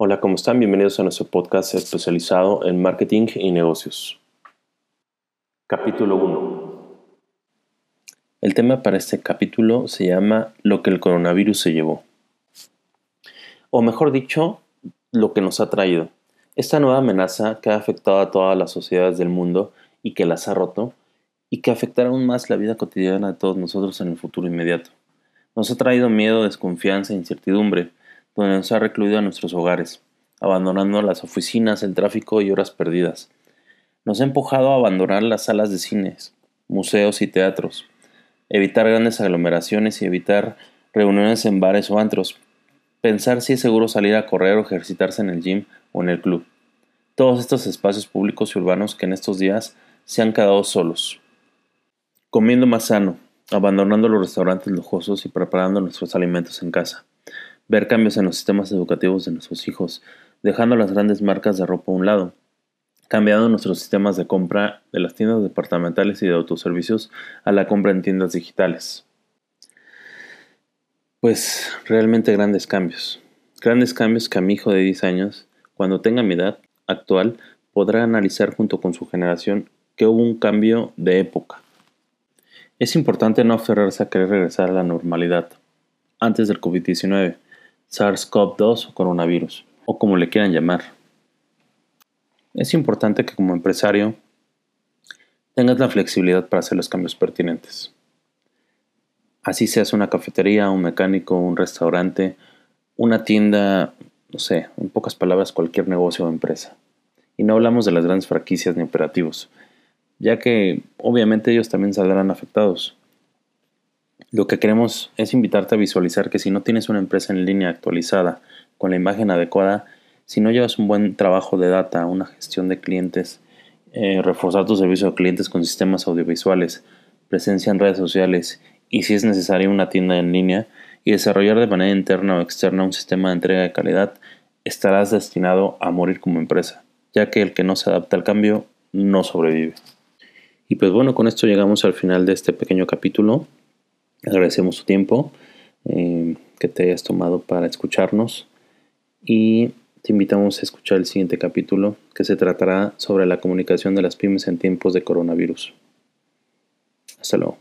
Hola, ¿cómo están? Bienvenidos a nuestro podcast especializado en marketing y negocios. Capítulo 1. El tema para este capítulo se llama Lo que el coronavirus se llevó. O mejor dicho, lo que nos ha traído. Esta nueva amenaza que ha afectado a todas las sociedades del mundo y que las ha roto y que afectará aún más la vida cotidiana de todos nosotros en el futuro inmediato. Nos ha traído miedo, desconfianza e incertidumbre, donde nos ha recluido a nuestros hogares, abandonando las oficinas, el tráfico y horas perdidas. Nos ha empujado a abandonar las salas de cines, museos y teatros, evitar grandes aglomeraciones y evitar reuniones en bares o antros, pensar si es seguro salir a correr o ejercitarse en el gym o en el club. Todos estos espacios públicos y urbanos que en estos días se han quedado solos. Comiendo más sano, abandonando los restaurantes lujosos y preparando nuestros alimentos en casa. Ver cambios en los sistemas educativos de nuestros hijos, dejando las grandes marcas de ropa a un lado, cambiando nuestros sistemas de compra de las tiendas departamentales y de autoservicios a la compra en tiendas digitales. Pues realmente grandes cambios. Grandes cambios que a mi hijo de 10 años, cuando tenga mi edad actual, podrá analizar junto con su generación que hubo un cambio de época. Es importante no aferrarse a querer regresar a la normalidad antes del COVID-19, SARS-CoV-2 o coronavirus o como le quieran llamar. Es importante que como empresario tengas la flexibilidad para hacer los cambios pertinentes. Así seas una cafetería, un mecánico, un restaurante, una tienda, no sé, en pocas palabras cualquier negocio o empresa. Y no hablamos de las grandes franquicias ni operativos, ya que obviamente ellos también saldrán afectados. Lo que queremos es invitarte a visualizar que si no tienes una empresa en línea actualizada, con la imagen adecuada, si no llevas un buen trabajo de data, una gestión de clientes, eh, reforzar tu servicio a clientes con sistemas audiovisuales, presencia en redes sociales y si es necesario una tienda en línea y desarrollar de manera interna o externa un sistema de entrega de calidad, estarás destinado a morir como empresa, ya que el que no se adapta al cambio no sobrevive. Y pues bueno, con esto llegamos al final de este pequeño capítulo. Agradecemos tu tiempo eh, que te hayas tomado para escucharnos y te invitamos a escuchar el siguiente capítulo que se tratará sobre la comunicación de las pymes en tiempos de coronavirus. Hasta luego.